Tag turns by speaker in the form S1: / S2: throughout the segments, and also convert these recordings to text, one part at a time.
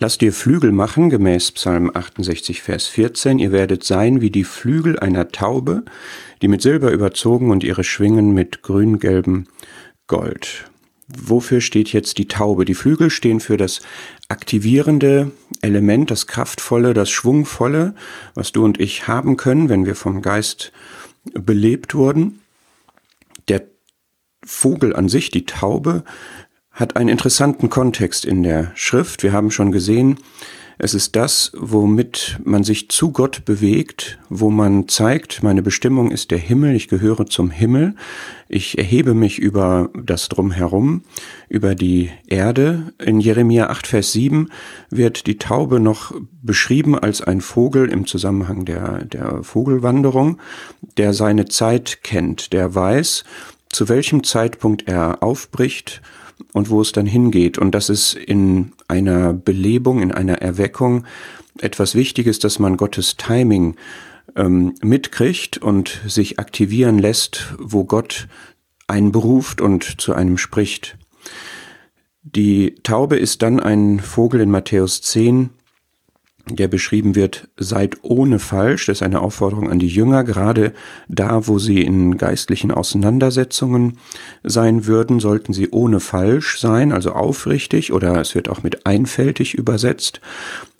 S1: Lasst dir Flügel machen, gemäß Psalm 68, Vers 14. Ihr werdet sein wie die Flügel einer Taube, die mit Silber überzogen und ihre Schwingen mit grün-gelbem Gold. Wofür steht jetzt die Taube? Die Flügel stehen für das aktivierende Element, das kraftvolle, das schwungvolle, was du und ich haben können, wenn wir vom Geist belebt wurden. Der Vogel an sich, die Taube, hat einen interessanten Kontext in der Schrift. Wir haben schon gesehen, es ist das, womit man sich zu Gott bewegt, wo man zeigt, meine Bestimmung ist der Himmel, ich gehöre zum Himmel, ich erhebe mich über das Drumherum, über die Erde. In Jeremia 8, Vers 7 wird die Taube noch beschrieben als ein Vogel im Zusammenhang der, der Vogelwanderung, der seine Zeit kennt, der weiß, zu welchem Zeitpunkt er aufbricht, und wo es dann hingeht. Und das ist in einer Belebung, in einer Erweckung etwas Wichtiges, dass man Gottes Timing ähm, mitkriegt und sich aktivieren lässt, wo Gott einen beruft und zu einem spricht. Die Taube ist dann ein Vogel in Matthäus 10, der beschrieben wird, seid ohne falsch. Das ist eine Aufforderung an die Jünger, gerade da, wo sie in geistlichen Auseinandersetzungen sein würden, sollten sie ohne falsch sein, also aufrichtig oder es wird auch mit einfältig übersetzt.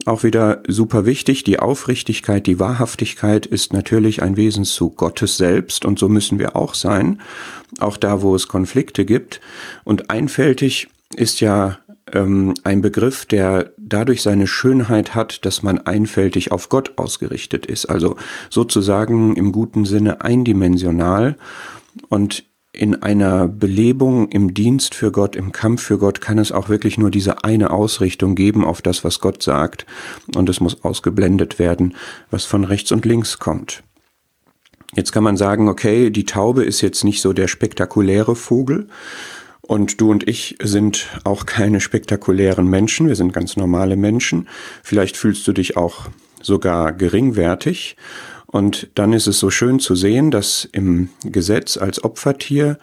S1: Auch wieder super wichtig, die Aufrichtigkeit, die Wahrhaftigkeit ist natürlich ein Wesenszug Gottes selbst und so müssen wir auch sein, auch da, wo es Konflikte gibt. Und einfältig ist ja ähm, ein Begriff, der dadurch seine Schönheit hat, dass man einfältig auf Gott ausgerichtet ist, also sozusagen im guten Sinne eindimensional und in einer Belebung im Dienst für Gott, im Kampf für Gott kann es auch wirklich nur diese eine Ausrichtung geben auf das, was Gott sagt. Und es muss ausgeblendet werden, was von rechts und links kommt. Jetzt kann man sagen, okay, die Taube ist jetzt nicht so der spektakuläre Vogel, und du und ich sind auch keine spektakulären Menschen, wir sind ganz normale Menschen. Vielleicht fühlst du dich auch sogar geringwertig. Und dann ist es so schön zu sehen, dass im Gesetz als Opfertier,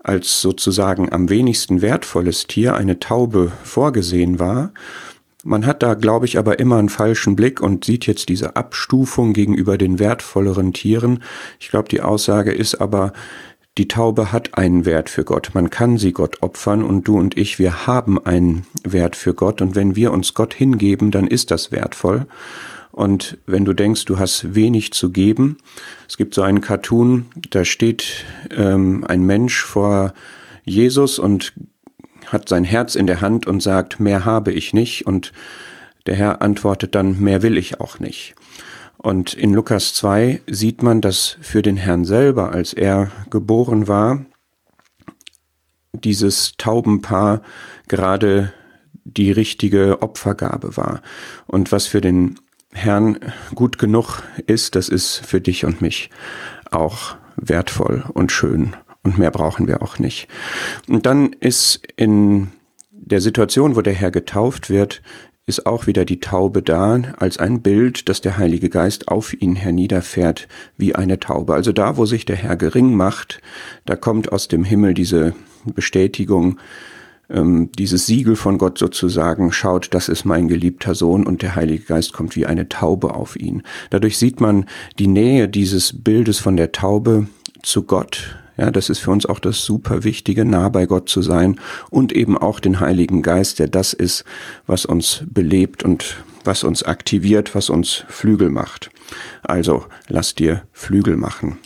S1: als sozusagen am wenigsten wertvolles Tier eine Taube vorgesehen war. Man hat da, glaube ich, aber immer einen falschen Blick und sieht jetzt diese Abstufung gegenüber den wertvolleren Tieren. Ich glaube, die Aussage ist aber, die Taube hat einen Wert für Gott. Man kann sie Gott opfern und du und ich, wir haben einen Wert für Gott. Und wenn wir uns Gott hingeben, dann ist das wertvoll. Und wenn du denkst, du hast wenig zu geben, es gibt so einen Cartoon, da steht ähm, ein Mensch vor Jesus und hat sein Herz in der Hand und sagt, mehr habe ich nicht. Und der Herr antwortet dann, mehr will ich auch nicht. Und in Lukas 2 sieht man, dass für den Herrn selber, als er geboren war, dieses Taubenpaar gerade die richtige Opfergabe war. Und was für den Herrn gut genug ist, das ist für dich und mich auch wertvoll und schön. Und mehr brauchen wir auch nicht. Und dann ist in der Situation, wo der Herr getauft wird, ist auch wieder die Taube da als ein Bild, dass der Heilige Geist auf ihn herniederfährt wie eine Taube. Also da, wo sich der Herr gering macht, da kommt aus dem Himmel diese Bestätigung, ähm, dieses Siegel von Gott sozusagen, schaut, das ist mein geliebter Sohn und der Heilige Geist kommt wie eine Taube auf ihn. Dadurch sieht man die Nähe dieses Bildes von der Taube zu Gott, ja, das ist für uns auch das super Wichtige, nah bei Gott zu sein und eben auch den Heiligen Geist, der das ist, was uns belebt und was uns aktiviert, was uns Flügel macht. Also lass dir Flügel machen.